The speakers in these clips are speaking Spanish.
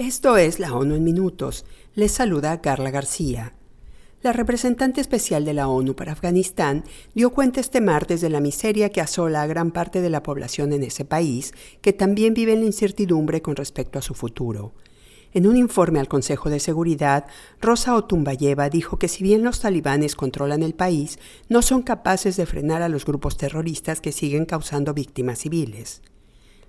Esto es la ONU en minutos. Les saluda Carla García. La representante especial de la ONU para Afganistán dio cuenta este martes de la miseria que asola a gran parte de la población en ese país, que también vive en la incertidumbre con respecto a su futuro. En un informe al Consejo de Seguridad, Rosa Otumbayeva dijo que si bien los talibanes controlan el país, no son capaces de frenar a los grupos terroristas que siguen causando víctimas civiles.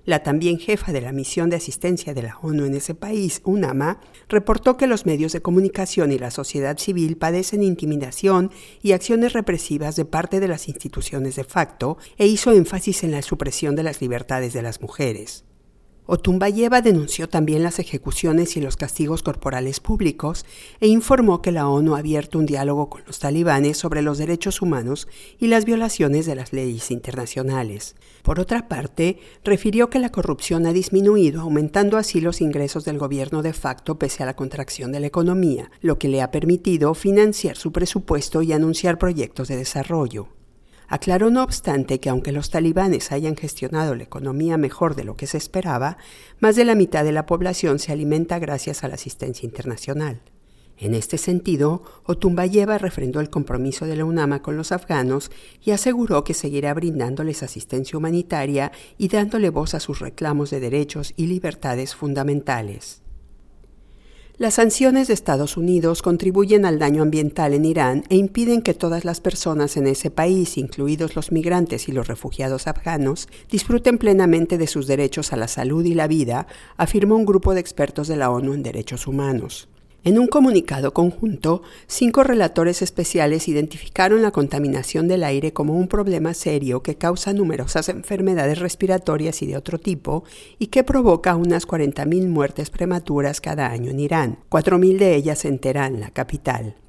La también jefa de la misión de asistencia de la ONU en ese país, UNAMA, reportó que los medios de comunicación y la sociedad civil padecen intimidación y acciones represivas de parte de las instituciones de facto e hizo énfasis en la supresión de las libertades de las mujeres. Otumbayeva denunció también las ejecuciones y los castigos corporales públicos e informó que la ONU ha abierto un diálogo con los talibanes sobre los derechos humanos y las violaciones de las leyes internacionales. Por otra parte, refirió que la corrupción ha disminuido, aumentando así los ingresos del gobierno de facto pese a la contracción de la economía, lo que le ha permitido financiar su presupuesto y anunciar proyectos de desarrollo. Aclaró no obstante que aunque los talibanes hayan gestionado la economía mejor de lo que se esperaba, más de la mitad de la población se alimenta gracias a la asistencia internacional. En este sentido, Otumbayeva refrendó el compromiso de la UNAMA con los afganos y aseguró que seguirá brindándoles asistencia humanitaria y dándole voz a sus reclamos de derechos y libertades fundamentales. Las sanciones de Estados Unidos contribuyen al daño ambiental en Irán e impiden que todas las personas en ese país, incluidos los migrantes y los refugiados afganos, disfruten plenamente de sus derechos a la salud y la vida, afirmó un grupo de expertos de la ONU en Derechos Humanos. En un comunicado conjunto, cinco relatores especiales identificaron la contaminación del aire como un problema serio que causa numerosas enfermedades respiratorias y de otro tipo y que provoca unas 40.000 muertes prematuras cada año en Irán, 4.000 de ellas en Teherán, la capital.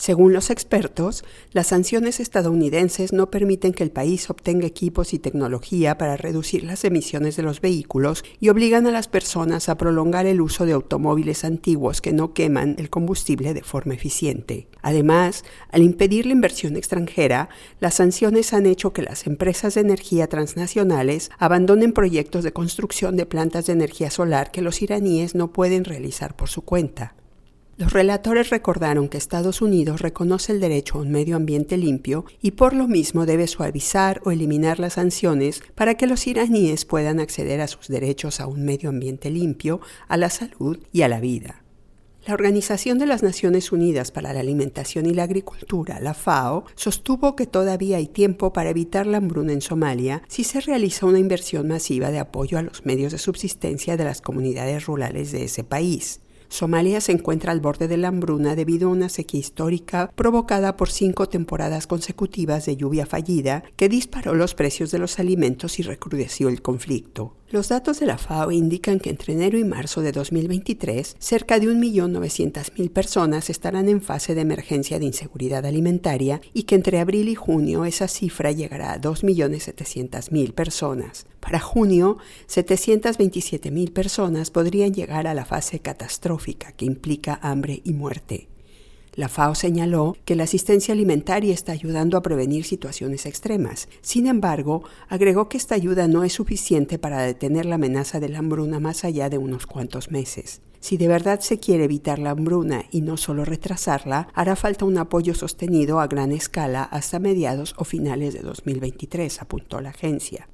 Según los expertos, las sanciones estadounidenses no permiten que el país obtenga equipos y tecnología para reducir las emisiones de los vehículos y obligan a las personas a prolongar el uso de automóviles antiguos que no queman el combustible de forma eficiente. Además, al impedir la inversión extranjera, las sanciones han hecho que las empresas de energía transnacionales abandonen proyectos de construcción de plantas de energía solar que los iraníes no pueden realizar por su cuenta. Los relatores recordaron que Estados Unidos reconoce el derecho a un medio ambiente limpio y por lo mismo debe suavizar o eliminar las sanciones para que los iraníes puedan acceder a sus derechos a un medio ambiente limpio, a la salud y a la vida. La Organización de las Naciones Unidas para la Alimentación y la Agricultura, la FAO, sostuvo que todavía hay tiempo para evitar la hambruna en Somalia si se realiza una inversión masiva de apoyo a los medios de subsistencia de las comunidades rurales de ese país. Somalia se encuentra al borde de la hambruna debido a una sequía histórica provocada por cinco temporadas consecutivas de lluvia fallida que disparó los precios de los alimentos y recrudeció el conflicto. Los datos de la FAO indican que entre enero y marzo de 2023, cerca de 1.900.000 personas estarán en fase de emergencia de inseguridad alimentaria y que entre abril y junio esa cifra llegará a 2.700.000 personas. Para junio, 727.000 personas podrían llegar a la fase catastrófica que implica hambre y muerte. La FAO señaló que la asistencia alimentaria está ayudando a prevenir situaciones extremas. Sin embargo, agregó que esta ayuda no es suficiente para detener la amenaza de la hambruna más allá de unos cuantos meses. Si de verdad se quiere evitar la hambruna y no solo retrasarla, hará falta un apoyo sostenido a gran escala hasta mediados o finales de 2023, apuntó la agencia.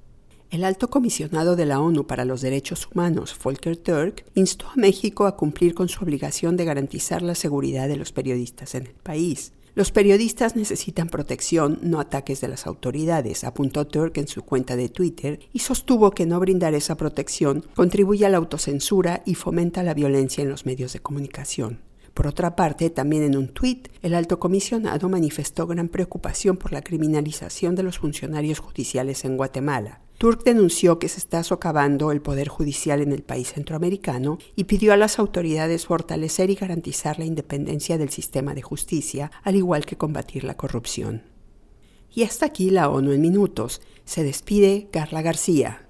El alto comisionado de la ONU para los Derechos Humanos, Volker Turk, instó a México a cumplir con su obligación de garantizar la seguridad de los periodistas en el país. Los periodistas necesitan protección, no ataques de las autoridades, apuntó Turk en su cuenta de Twitter y sostuvo que no brindar esa protección contribuye a la autocensura y fomenta la violencia en los medios de comunicación. Por otra parte, también en un tuit, el alto comisionado manifestó gran preocupación por la criminalización de los funcionarios judiciales en Guatemala. Turk denunció que se está socavando el poder judicial en el país centroamericano y pidió a las autoridades fortalecer y garantizar la independencia del sistema de justicia, al igual que combatir la corrupción. Y hasta aquí la ONU en minutos. Se despide Carla García.